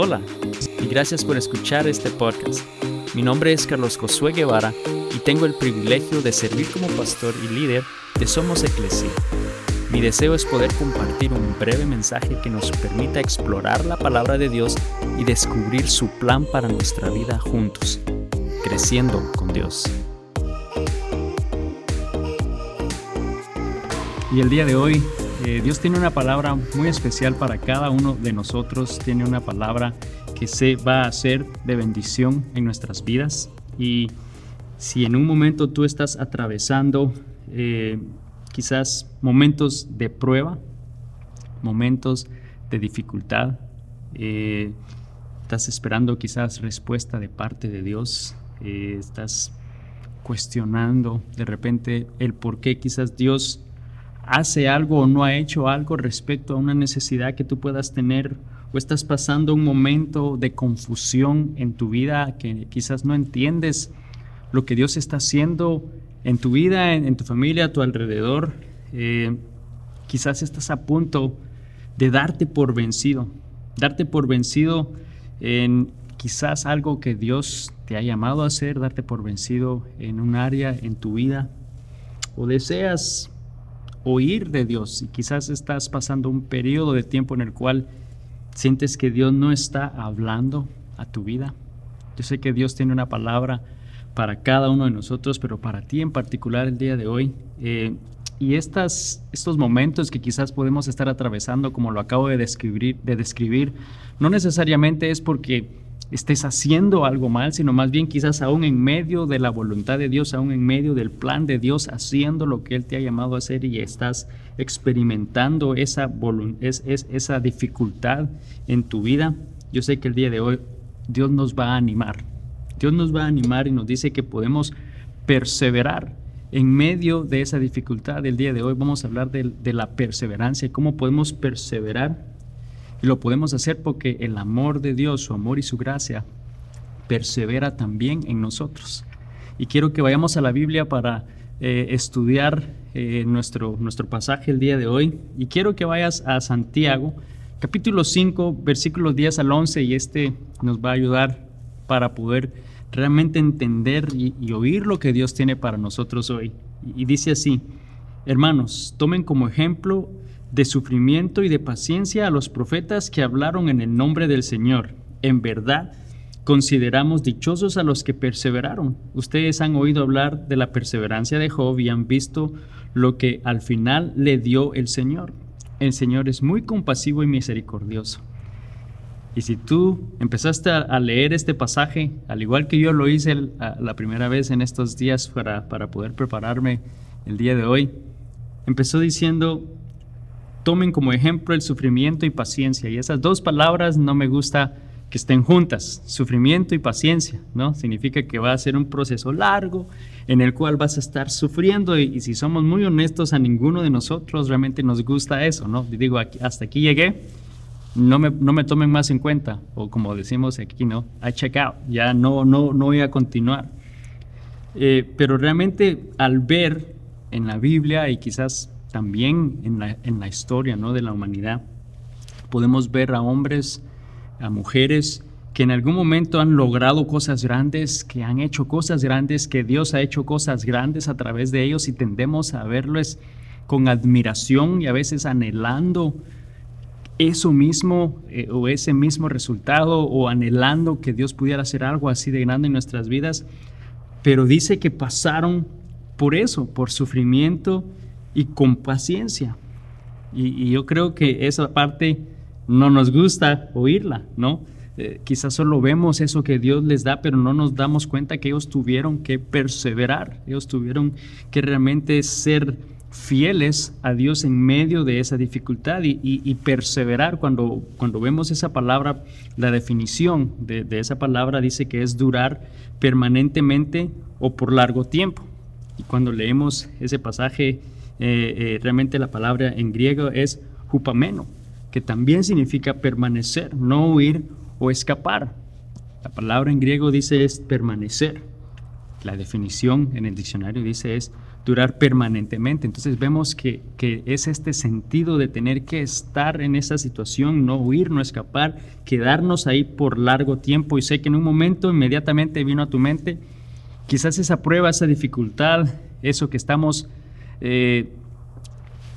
Hola y gracias por escuchar este podcast. Mi nombre es Carlos Josué Guevara y tengo el privilegio de servir como pastor y líder de Somos Eclesia. Mi deseo es poder compartir un breve mensaje que nos permita explorar la palabra de Dios y descubrir su plan para nuestra vida juntos, creciendo con Dios. Y el día de hoy eh, Dios tiene una palabra muy especial para cada uno de nosotros, tiene una palabra que se va a hacer de bendición en nuestras vidas. Y si en un momento tú estás atravesando eh, quizás momentos de prueba, momentos de dificultad, eh, estás esperando quizás respuesta de parte de Dios, estás cuestionando de repente el por qué quizás Dios hace algo o no ha hecho algo respecto a una necesidad que tú puedas tener o estás pasando un momento de confusión en tu vida que quizás no entiendes lo que Dios está haciendo en tu vida, en, tu familia, a tu alrededor, eh, quizás estás a punto de darte por vencido, darte por vencido en quizás algo que Dios te ha llamado a hacer, darte por vencido en un área en tu vida, o deseas oír de Dios y quizás estás pasando un periodo de tiempo en el cual sientes que Dios no está hablando a tu vida. Yo sé que Dios tiene una palabra para cada uno de nosotros, pero para ti en particular el día de hoy. Eh, y estas, estos momentos que quizás podemos estar atravesando, como lo acabo de describir, de describir, no necesariamente es porque estés haciendo algo mal, sino más bien quizás aún en medio de la voluntad de Dios, aún en medio del plan de Dios, haciendo lo que Él te ha llamado a hacer y estás experimentando esa, es, esa dificultad en tu vida. Yo sé que el día de hoy Dios nos va a animar. Dios nos va a animar y nos dice que podemos perseverar en medio de esa dificultad. El día de hoy vamos a hablar de, la perseverancia, cómo podemos perseverar y lo podemos hacer porque el amor de Dios, su amor y su gracia, persevera también en nosotros. Y quiero que vayamos a la Biblia para eh, estudiar eh, nuestro, nuestro pasaje el día de hoy. Y quiero que vayas a Santiago, capítulo 5, versículos 10 al 11, y este nos va a ayudar para poder realmente entender y, y oír lo que Dios tiene para nosotros hoy. Y dice así, hermanos, tomen como ejemplo de sufrimiento y de paciencia a los profetas que hablaron en el nombre del Señor. En verdad, consideramos dichosos a los que perseveraron. Ustedes han oído hablar de la perseverancia de Job y han visto lo que al final le dio el Señor. El Señor es muy compasivo y misericordioso. Y si tú empezaste a, leer este pasaje, al igual que yo lo hice la primera vez en estos días para, para poder prepararme el día de hoy, empezó diciendo, tomen como ejemplo el sufrimiento y paciencia. Y esas dos palabras no me gusta que estén juntas, sufrimiento y paciencia, ¿no? Significa que va a ser un proceso largo en el cual vas a estar sufriendo y, si somos muy honestos a ninguno de nosotros realmente nos gusta eso, ¿no? digo, hasta aquí llegué, no me, no me tomen más en cuenta, o como decimos aquí, ¿no? I check out, ya no, no, no voy a continuar. Eh, pero realmente al ver en la Biblia y quizás también en la, en la historia ¿no? de la humanidad. Podemos ver a hombres, a mujeres que en algún momento han logrado cosas grandes, que han hecho cosas grandes, que Dios ha hecho cosas grandes a través de ellos y tendemos a verlos con admiración y a veces anhelando eso mismo eh, o ese mismo resultado o anhelando que Dios pudiera hacer algo así de grande en nuestras vidas. Pero dice que pasaron por eso, por sufrimiento y con paciencia. Y, yo creo que esa parte no nos gusta oírla, ¿no? Eh, quizás solo vemos eso que Dios les da, pero no nos damos cuenta que ellos tuvieron que perseverar, ellos tuvieron que realmente ser fieles a Dios en medio de esa dificultad y, perseverar. Cuando, cuando vemos esa palabra, la definición de, de esa palabra dice que es durar permanentemente o por largo tiempo. Y cuando leemos ese pasaje eh, eh, realmente la palabra en griego es hupameno, que también significa permanecer, no huir o escapar. La palabra en griego dice es permanecer. La definición en el diccionario dice es durar permanentemente. Entonces vemos que, que, es este sentido de tener que estar en esa situación, no huir, no escapar, quedarnos ahí por largo tiempo. Y sé que en un momento inmediatamente vino a tu mente quizás esa prueba, esa dificultad, eso que estamos eh,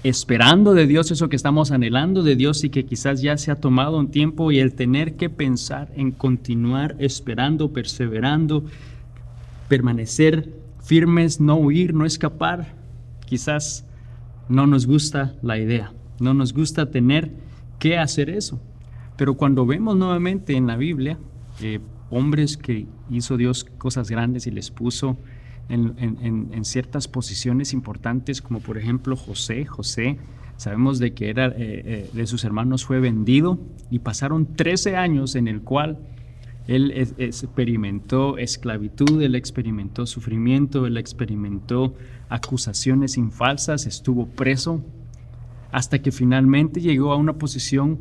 esperando de Dios, eso que estamos anhelando de Dios y que quizás ya se ha tomado un tiempo y el tener que pensar en continuar esperando, perseverando, permanecer firmes, no huir, no escapar, quizás no nos gusta la idea, no nos gusta tener que hacer eso. Pero cuando vemos nuevamente en la Biblia, eh, hombres que hizo Dios cosas grandes y les puso en, ciertas posiciones importantes, como por ejemplo José. José, sabemos de que era eh, eh, de sus hermanos fue vendido y pasaron 13 años en el cual él experimentó esclavitud, él experimentó sufrimiento, él experimentó acusaciones infalsas, estuvo preso, hasta que finalmente llegó a una posición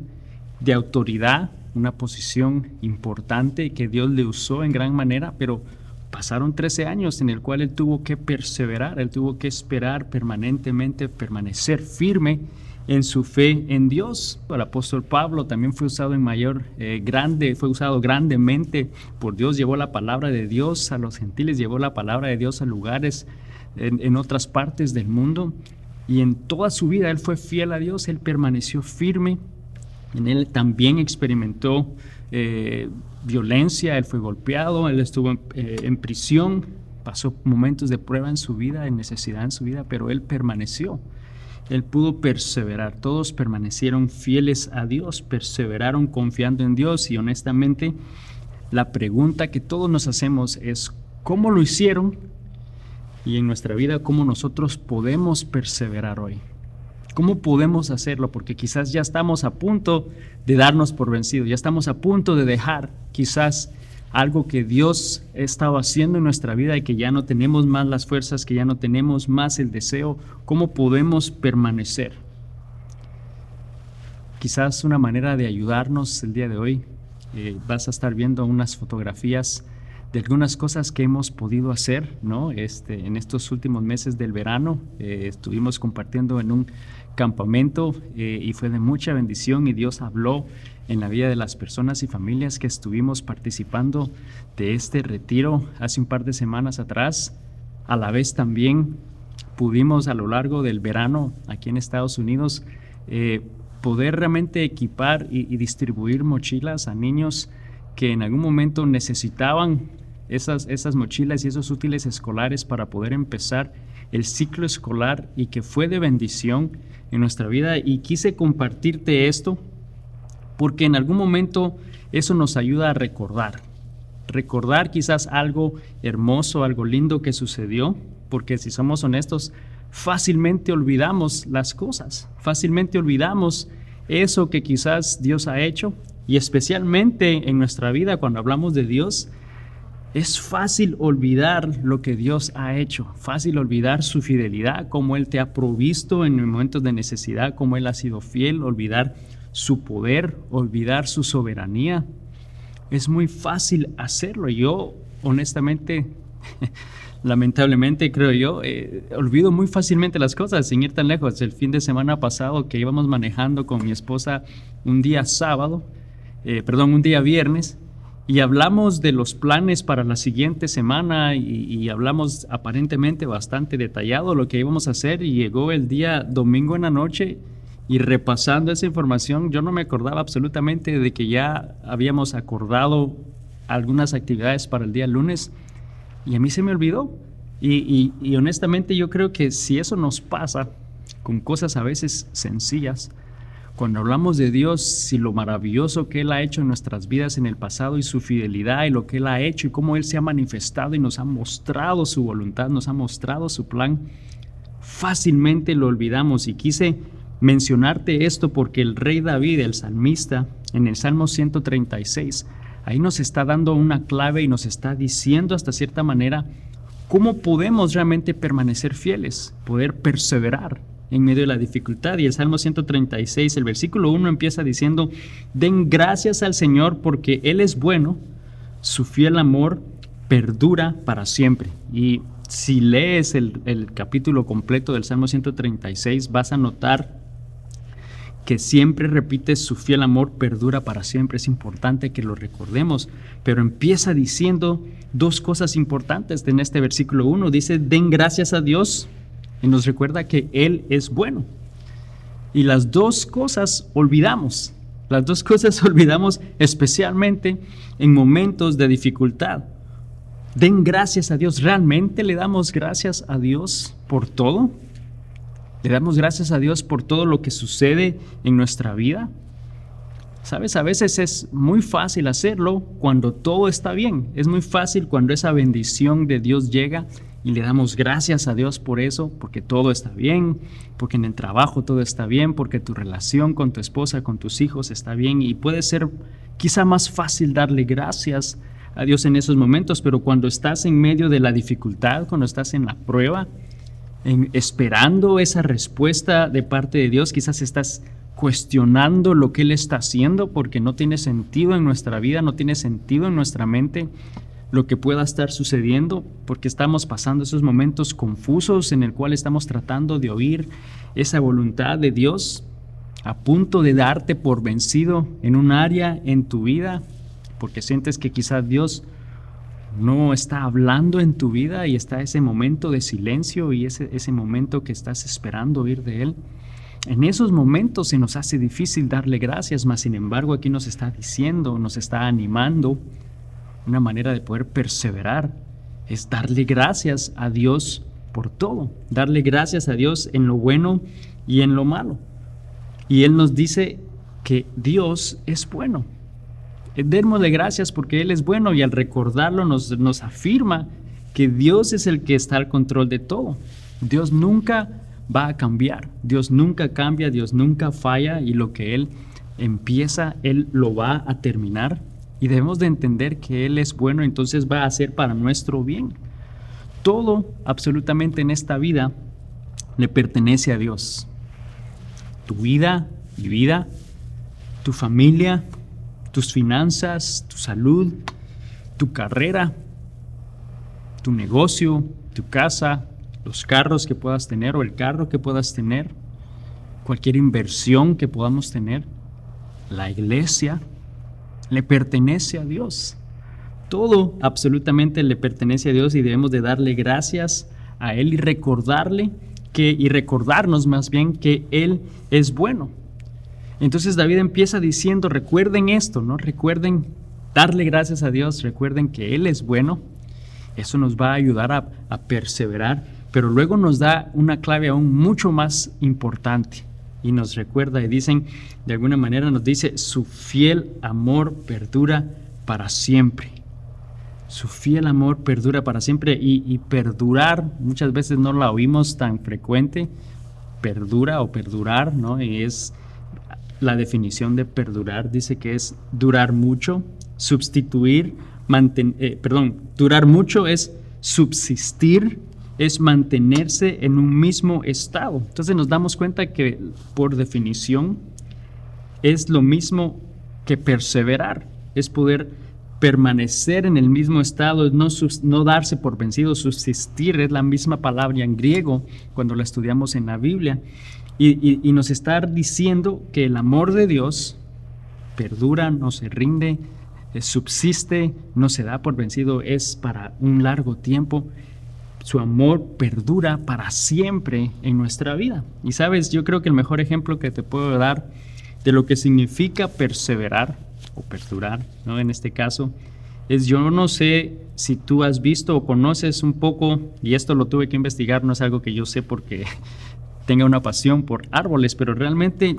de autoridad, una posición importante que Dios le usó en gran manera, pero Pasaron 13 años en el cual él tuvo que perseverar, él tuvo que esperar permanentemente, permanecer firme en su fe en Dios. El apóstol Pablo también fue usado en mayor, eh, grande, fue usado grandemente por Dios, llevó la palabra de Dios a los gentiles, llevó la palabra de Dios a lugares en, otras partes del mundo. Y en toda su vida él fue fiel a Dios, él permaneció firme, en él también experimentó eh, violencia, él fue golpeado, él estuvo eh, en, prisión, pasó momentos de prueba en su vida, de necesidad en su vida, pero él permaneció. Él pudo perseverar, todos permanecieron fieles a Dios, perseveraron confiando en Dios y honestamente la pregunta que todos nos hacemos es, ¿cómo lo hicieron? Y en nuestra vida, ¿cómo nosotros podemos perseverar hoy? ¿Cómo podemos hacerlo? Porque quizás ya estamos a punto de darnos por vencidos, ya estamos a punto de dejar quizás algo que Dios estaba haciendo en nuestra vida y que ya no tenemos más las fuerzas, que ya no tenemos más el deseo. ¿Cómo podemos permanecer? Quizás una manera de ayudarnos el día de hoy, eh, vas a estar viendo unas fotografías de algunas cosas que hemos podido hacer, ¿no? Este, en estos últimos meses del verano eh, estuvimos compartiendo en un campamento eh, y fue de mucha bendición y Dios habló en la vida de las personas y familias que estuvimos participando de este retiro hace un par de semanas atrás. A la vez también pudimos a lo largo del verano aquí en Estados Unidos eh, poder realmente equipar y, y distribuir mochilas a niños que en algún momento necesitaban esas, esas mochilas y esos útiles escolares para poder empezar el ciclo escolar y que fue de bendición en nuestra vida. Y quise compartirte esto porque en algún momento eso nos ayuda a recordar. Recordar quizás algo hermoso, algo lindo que sucedió, porque si somos honestos, fácilmente olvidamos las cosas, fácilmente olvidamos eso que quizás Dios ha hecho y especialmente en nuestra vida cuando hablamos de Dios, es fácil olvidar lo que Dios ha hecho, fácil olvidar su fidelidad, cómo Él te ha provisto en momentos de necesidad, cómo Él ha sido fiel, olvidar su poder, olvidar su soberanía. Es muy fácil hacerlo. Yo, honestamente, lamentablemente creo yo, eh, olvido muy fácilmente las cosas sin ir tan lejos. El fin de semana pasado que íbamos manejando con mi esposa un día sábado, eh, perdón, un día viernes, y hablamos de los planes para la siguiente semana y, hablamos aparentemente bastante detallado lo que íbamos a hacer y llegó el día domingo en la noche y repasando esa información yo no me acordaba absolutamente de que ya habíamos acordado algunas actividades para el día lunes y a mí se me olvidó. Y, y honestamente yo creo que si eso nos pasa con cosas a veces sencillas, cuando hablamos de Dios y lo maravilloso que Él ha hecho en nuestras vidas en el pasado y su fidelidad y lo que Él ha hecho y cómo Él se ha manifestado y nos ha mostrado su voluntad, nos ha mostrado su plan, fácilmente lo olvidamos. Y quise mencionarte esto porque el rey David, el salmista, en el Salmo 136, ahí nos está dando una clave y nos está diciendo hasta cierta manera cómo podemos realmente permanecer fieles, poder perseverar en medio de la dificultad. Y el Salmo 136, el versículo 1 empieza diciendo, den gracias al Señor porque Él es bueno, su fiel amor perdura para siempre. Y si lees el, el capítulo completo del Salmo 136, vas a notar que siempre repite su fiel amor perdura para siempre. Es importante que lo recordemos, pero empieza diciendo dos cosas importantes en este versículo 1. Dice, den gracias a Dios y nos recuerda que Él es bueno. Y las dos cosas olvidamos. Las dos cosas olvidamos especialmente en momentos de dificultad. Den gracias a Dios. ¿Realmente le damos gracias a Dios por todo? Le damos gracias a Dios por todo lo que sucede en nuestra vida. Sabes, a veces es muy fácil hacerlo cuando todo está bien. Es muy fácil cuando esa bendición de Dios llega y le damos gracias a Dios por eso, porque todo está bien, porque en el trabajo todo está bien, porque tu relación con tu esposa, con tus hijos está bien y puede ser quizá más fácil darle gracias a Dios en esos momentos, pero cuando estás en medio de la dificultad, cuando estás en la prueba, esperando esa respuesta de parte de Dios, quizás estás cuestionando lo que Él está haciendo porque no tiene sentido en nuestra vida, no tiene sentido en nuestra mente lo que pueda estar sucediendo, porque estamos pasando esos momentos confusos en el cual estamos tratando de oír esa voluntad de Dios a punto de darte por vencido en un área en tu vida, porque sientes que quizás Dios no está hablando en tu vida y está ese momento de silencio y ese, ese momento que estás esperando oír de Él. En esos momentos se nos hace difícil darle gracias, mas sin embargo aquí nos está diciendo, nos está animando, una manera de poder perseverar es darle gracias a Dios por todo, darle gracias a Dios en lo bueno y en lo malo. Y Él nos dice que Dios es bueno, démosle gracias porque Él es bueno y al recordarlo nos, nos afirma que Dios es el que está al control de todo. Dios nunca va a cambiar, Dios nunca cambia, Dios nunca falla y lo que Él empieza, Él lo va a terminar. Y debemos de entender que Él es bueno, entonces va a hacer para nuestro bien. Todo, absolutamente en esta vida, le pertenece a Dios. Tu vida, mi vida, tu familia, tus finanzas, tu salud, tu carrera, tu negocio, tu casa, los carros que puedas tener o el carro que puedas tener, cualquier inversión que podamos tener, la iglesia, le pertenece a Dios. Todo absolutamente le pertenece a Dios y debemos de darle gracias a Él y recordarle que, y recordarnos más bien que Él es bueno. Entonces David empieza diciendo, recuerden esto, ¿no? Recuerden darle gracias a Dios, recuerden que Él es bueno. Eso nos va a ayudar a, a perseverar, pero luego nos da una clave aún mucho más importante y nos recuerda y dicen, de alguna manera nos dice, su fiel amor perdura para siempre. Su fiel amor perdura para siempre y, y, perdurar, muchas veces no la oímos tan frecuente, perdura o perdurar, ¿no? Es la definición de perdurar dice que es durar mucho, sustituir, eh, perdón, durar mucho es subsistir, es mantenerse en un mismo estado. Entonces nos damos cuenta que por definición es lo mismo que perseverar, es poder permanecer en el mismo estado, no, darse por vencido, subsistir, es la misma palabra en griego cuando la estudiamos en la Biblia. Y, nos está diciendo que el amor de Dios perdura, no se rinde, eh, subsiste, no se da por vencido, es para un largo tiempo. Su amor perdura para siempre en nuestra vida. Y sabes, yo creo que el mejor ejemplo que te puedo dar de lo que significa perseverar o perdurar, ¿no? En este caso, es yo no sé si tú has visto o conoces un poco, y esto lo tuve que investigar, no es algo que yo sé porque tenga una pasión por árboles, pero realmente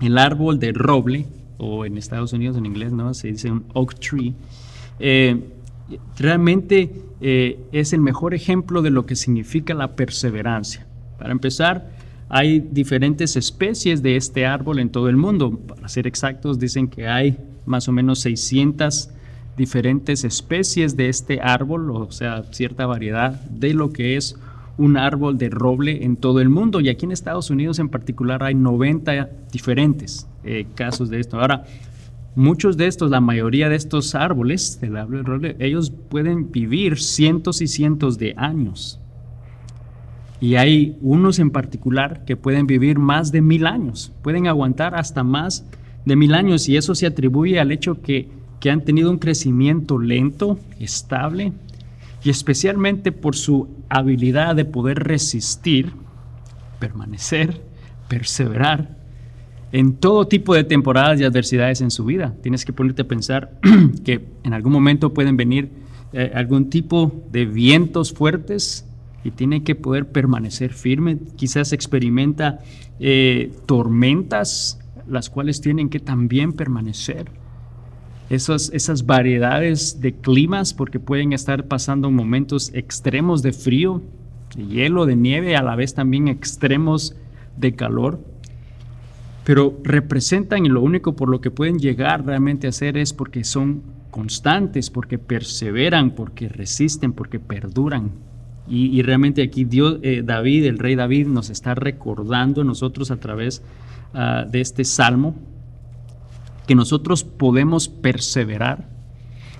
el árbol de roble, o en Estados Unidos en inglés no se dice un oak tree, eh, realmente eh, es el mejor ejemplo de lo que significa la perseverancia. Para empezar, hay diferentes especies de este árbol en todo el mundo. Para ser exactos, dicen que hay más o menos 600 diferentes especies de este árbol, o sea, cierta variedad de lo que es un árbol de roble en todo el mundo y aquí en Estados Unidos en particular hay 90 diferentes eh, casos de esto. Ahora, muchos de estos, la mayoría de estos árboles del árbol ellos pueden vivir cientos y cientos de años. Y hay unos en particular que pueden vivir más de mil años, pueden aguantar hasta más de mil años y eso se atribuye al hecho que, que han tenido un crecimiento lento, estable y especialmente por su habilidad de poder resistir, permanecer, perseverar en todo tipo de temporadas y adversidades en su vida. Tienes que ponerte a pensar que en algún momento pueden venir eh, algún tipo de vientos fuertes y tiene que poder permanecer firme. Quizás experimenta eh, tormentas, las cuales tienen que también permanecer. Esas, esas variedades de climas, porque pueden estar pasando momentos extremos de frío, de hielo, de nieve, a la vez también extremos de calor pero representan y lo único por lo que pueden llegar realmente a ser es porque son constantes, porque perseveran, porque resisten, porque perduran. Y, realmente aquí eh, David, el rey David, nos está recordando a nosotros a través ah, de este salmo que nosotros podemos perseverar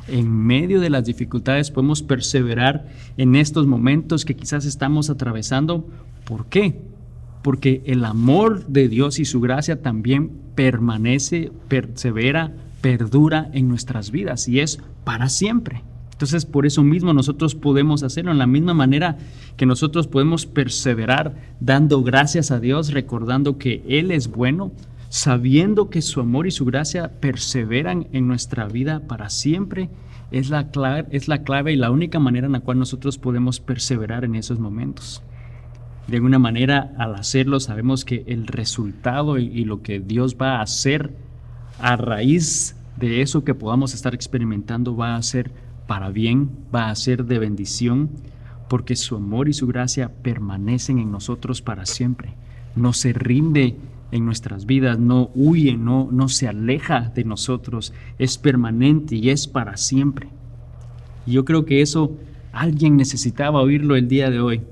en medio de las dificultades, podemos perseverar en estos momentos que quizás estamos atravesando. ¿Por qué? Porque el amor de Dios y su gracia también permanece, persevera, perdura en nuestras vidas y es para siempre. Entonces, por eso mismo nosotros podemos hacerlo en la misma manera que nosotros podemos perseverar dando gracias a Dios, recordando que Él es bueno, sabiendo que su amor y su gracia perseveran en nuestra vida para siempre. Es la, clave, es la clave y la única manera en la cual nosotros podemos perseverar en esos momentos de alguna manera al hacerlo sabemos que el resultado y, lo que Dios va a hacer a raíz de eso que podamos estar experimentando va a ser para bien, va a ser de bendición, porque su amor y su gracia permanecen en nosotros para siempre. No se rinde en nuestras vidas, no huye, no, no se aleja de nosotros, es permanente y es para siempre. Y yo creo que eso alguien necesitaba oírlo el día de hoy.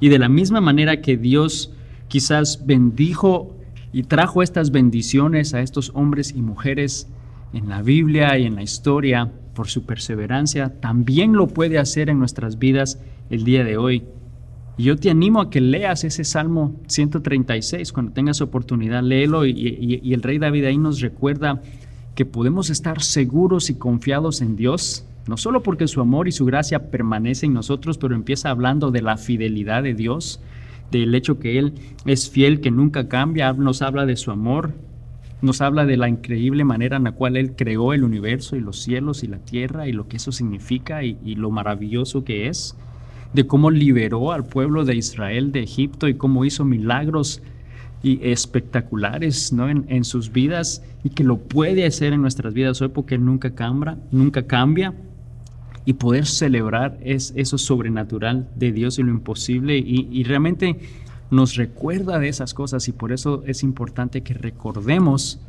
Y de la misma manera que Dios quizás bendijo y trajo estas bendiciones a estos hombres y mujeres en la Biblia y en la historia por su perseverancia, también lo puede hacer en nuestras vidas el día de hoy. Y yo te animo a que leas ese Salmo 136 cuando tengas oportunidad, léelo y, y el rey David ahí nos recuerda que podemos estar seguros y confiados en Dios no solo porque su amor y su gracia permanecen en nosotros, pero empieza hablando de la fidelidad de Dios, del hecho que Él es fiel, que nunca cambia, nos habla de su amor, nos habla de la increíble manera en la cual Él creó el universo y los cielos y la tierra y lo que eso significa y, lo maravilloso que es, de cómo liberó al pueblo de Israel de Egipto y cómo hizo milagros y espectaculares ¿no? en, sus vidas y que lo puede hacer en nuestras vidas hoy porque nunca cambia, nunca cambia y poder celebrar es eso sobrenatural de Dios y lo imposible y, realmente nos recuerda de esas cosas y por eso es importante que recordemos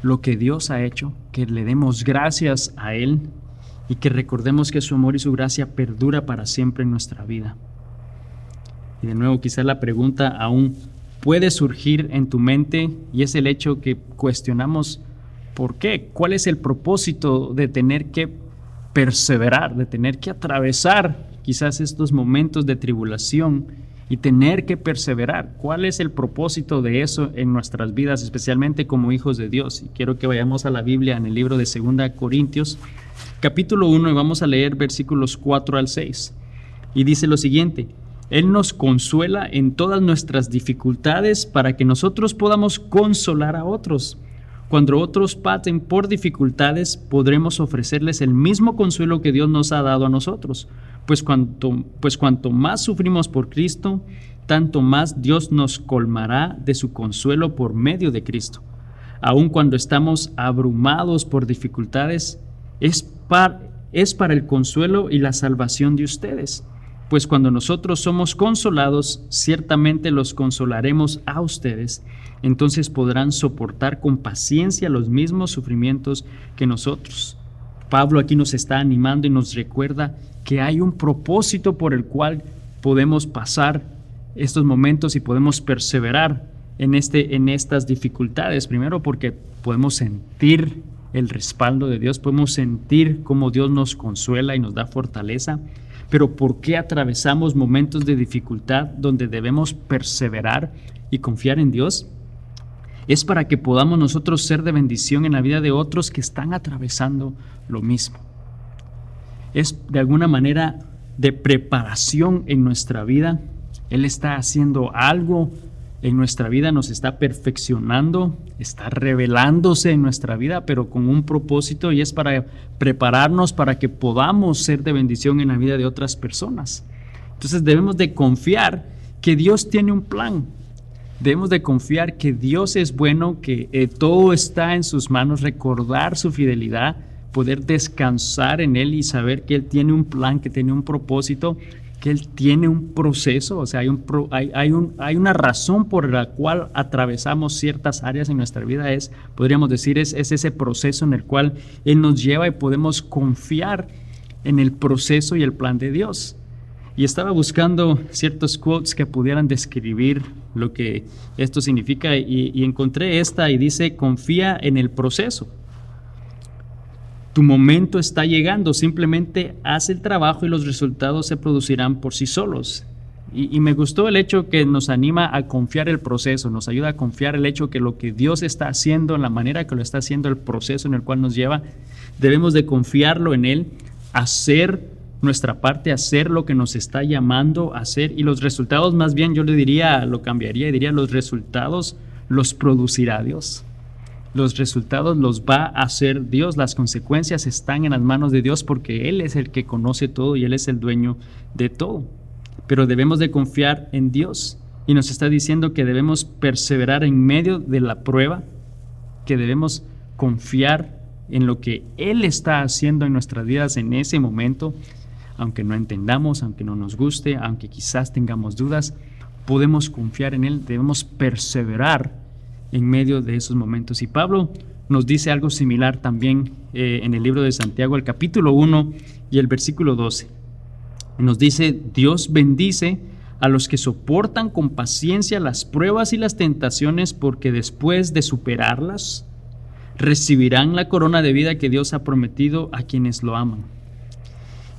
lo que Dios ha hecho, que le demos gracias a Él y que recordemos que su amor y su gracia perdura para siempre en nuestra vida. Y de nuevo, quizás la pregunta aún puede surgir en tu mente y es el hecho que cuestionamos por qué, cuál es el propósito de tener que perseverar, de tener que atravesar quizás estos momentos de tribulación y tener que perseverar. ¿Cuál es el propósito de eso en nuestras vidas, especialmente como hijos de Dios? Y quiero que vayamos a la Biblia en el libro de 2 Corintios, capítulo 1, y vamos a leer versículos 4 al 6. Y dice lo siguiente, Él nos consuela en todas nuestras dificultades para que nosotros podamos consolar a otros. Cuando otros paten por dificultades, podremos ofrecerles el mismo consuelo que Dios nos ha dado a nosotros. Pues cuanto, pues cuanto más sufrimos por Cristo, tanto más Dios nos colmará de su consuelo por medio de Cristo. Aun cuando estamos abrumados por dificultades, es, es para el consuelo y la salvación de ustedes. Pues cuando nosotros somos consolados, ciertamente los consolaremos a ustedes entonces podrán soportar con paciencia los mismos sufrimientos que nosotros. Pablo aquí nos está animando y nos recuerda que hay un propósito por el cual podemos pasar estos momentos y podemos perseverar en, este, en estas dificultades. Primero porque podemos sentir el respaldo de Dios, podemos sentir cómo Dios nos consuela y nos da fortaleza, pero ¿por qué atravesamos momentos de dificultad donde debemos perseverar y confiar en Dios? Es para que podamos nosotros ser de bendición en la vida de otros que están atravesando lo mismo. Es de alguna manera de preparación en nuestra vida. Él está haciendo algo en nuestra vida, nos está perfeccionando, está revelándose en nuestra vida, pero con un propósito y es para prepararnos para que podamos ser de bendición en la vida de otras personas. Entonces debemos de confiar que Dios tiene un plan. Debemos de confiar que Dios es bueno, que eh, todo está en sus manos, recordar su fidelidad, poder descansar en Él y saber que Él tiene un plan, que tiene un propósito que Él tiene un proceso, o sea, hay, un, hay, un, hay una razón por la cual atravesamos ciertas áreas en nuestra vida, es, podríamos decir, es, es ese proceso en el cual Él nos lleva y podemos confiar en el proceso y el plan de Dios. Y estaba buscando ciertos quotes que pudieran describir lo que esto significa y encontré esta y dice, confía en el proceso. Tu momento está llegando, simplemente haz el trabajo y los resultados se producirán por sí solos. Y, me gustó el hecho que nos anima a confiar el proceso, nos ayuda a confiar el hecho que lo que Dios está haciendo, en la manera que lo está haciendo, el proceso en el cual nos lleva, debemos de confiarlo en Él, hacer nuestra parte, hacer lo que nos está llamando a hacer y los resultados más bien yo le diría, lo cambiaría y diría los resultados los producirá Dios los resultados los va a hacer Dios, las consecuencias están en las manos de Dios porque Él es el que conoce todo y Él es el dueño de todo. Pero debemos de confiar en Dios y nos está diciendo que debemos perseverar en medio de la prueba, que debemos confiar en lo que Él está haciendo en nuestras vidas en ese momento, aunque no entendamos, aunque no nos guste, aunque quizás tengamos dudas, podemos confiar en Él, debemos perseverar en medio de esos momentos. Y Pablo nos dice algo similar también eh, en el libro de Santiago, el capítulo 1 y el versículo 12. Nos dice, Dios bendice a los que soportan con paciencia las pruebas y las tentaciones porque después de superarlas, recibirán la corona de vida que Dios ha prometido a quienes lo aman.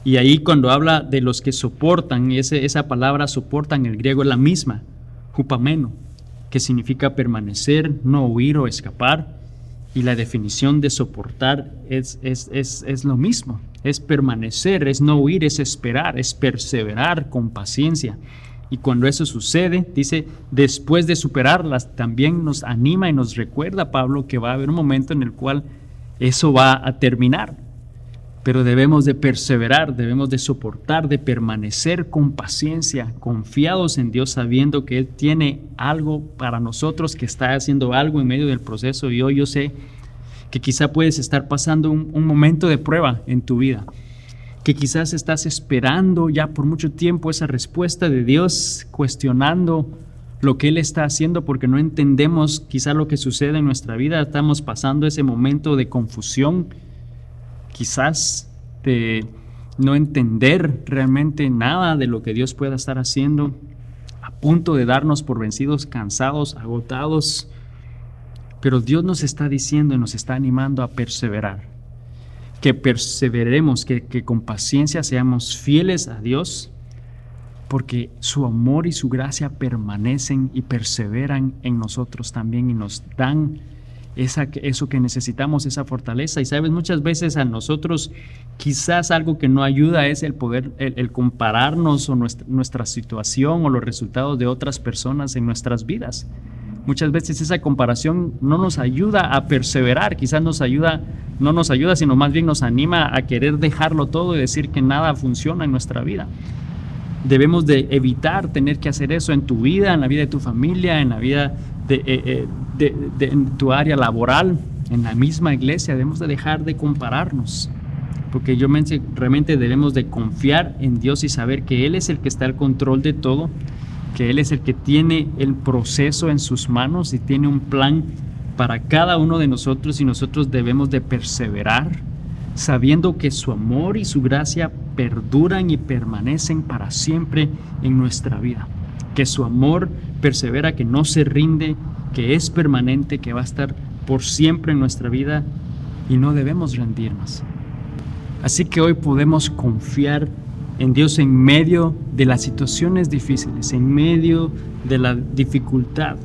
Y ahí cuando habla de los que soportan, ese, esa palabra soportan, el griego es la misma, jupameno, que significa permanecer, no huir o escapar. Y la definición de soportar es, es, es, es lo mismo, es permanecer, es no huir, es esperar, es perseverar con paciencia. Y cuando eso sucede, dice, después de superarlas, también nos anima y nos recuerda Pablo que va a haber un momento en el cual eso va a terminar pero debemos de perseverar, debemos de soportar, de permanecer con paciencia, confiados en Dios, sabiendo que Él tiene algo para nosotros, que está haciendo algo en medio del proceso. Y hoy yo sé que quizá puedes estar pasando un, momento de prueba en tu vida, que quizás estás esperando ya por mucho tiempo esa respuesta de Dios, cuestionando lo que Él está haciendo porque no entendemos quizá lo que sucede en nuestra vida, estamos pasando ese momento de confusión quizás de no entender realmente nada de lo que Dios pueda estar haciendo, a punto de darnos por vencidos, cansados, agotados. Pero Dios nos está diciendo y nos está animando a perseverar, que perseveremos, que, que con paciencia seamos fieles a Dios, porque su amor y su gracia permanecen y perseveran en nosotros también y nos dan esa, eso que necesitamos, esa fortaleza. Y sabes, muchas veces a nosotros quizás algo que no ayuda es el poder, el, compararnos o nuestra, nuestra, situación o los resultados de otras personas en nuestras vidas. Muchas veces esa comparación no nos ayuda a perseverar, quizás nos ayuda, no nos ayuda, sino más bien nos anima a querer dejarlo todo y decir que nada funciona en nuestra vida. Debemos de evitar tener que hacer eso en tu vida, en la vida de tu familia, en la vida de, eh, eh, de, en tu área laboral, en la misma iglesia, debemos de dejar de compararnos. Porque yo realmente debemos de confiar en Dios y saber que Él es el que está al control de todo, que Él es el que tiene el proceso en sus manos y tiene un plan para cada uno de nosotros y nosotros debemos de perseverar sabiendo que su amor y su gracia perduran y permanecen para siempre en nuestra vida. Que su amor persevera, que no se rinde, que es permanente, que va a estar por siempre en nuestra vida y no debemos rendirnos. Así que hoy podemos confiar en Dios en medio de las situaciones difíciles, en medio de la dificultad.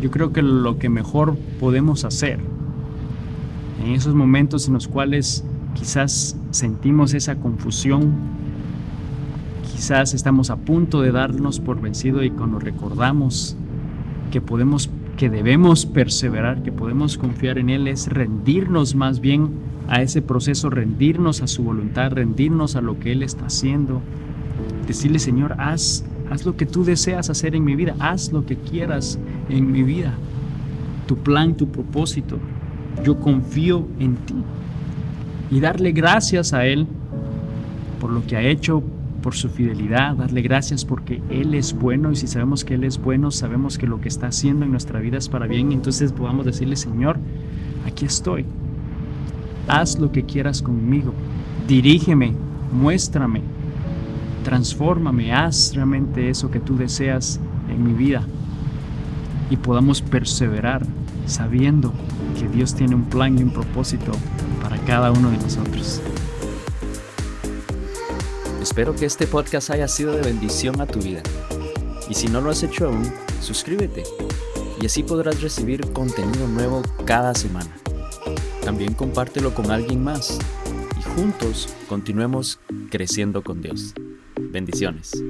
Yo creo que lo que mejor podemos hacer en esos momentos en los cuales quizás sentimos esa confusión, quizás estamos a punto de darnos por vencido y cuando recordamos que podemos que debemos perseverar, que podemos confiar en él es rendirnos más bien a ese proceso, rendirnos a su voluntad, rendirnos a lo que él está haciendo. Decirle, Señor, haz haz lo que tú deseas hacer en mi vida, haz lo que quieras en mi vida. Tu plan, tu propósito, yo confío en ti. Y darle gracias a Él por lo que ha hecho, por su fidelidad, darle gracias porque Él es bueno y si sabemos que Él es bueno, sabemos que lo que está haciendo en nuestra vida es para bien, entonces podamos decirle, Señor, aquí estoy, haz lo que quieras conmigo, dirígeme, muéstrame, transfórmame, haz realmente eso que tú deseas en mi vida. Y podamos perseverar sabiendo que Dios tiene un plan y un propósito para cada uno de nosotros. Espero que este podcast haya sido de bendición a tu vida. Y si no lo has hecho aún, suscríbete y así podrás recibir contenido nuevo cada semana. También compártelo con alguien más y juntos continuemos creciendo con Dios. Bendiciones.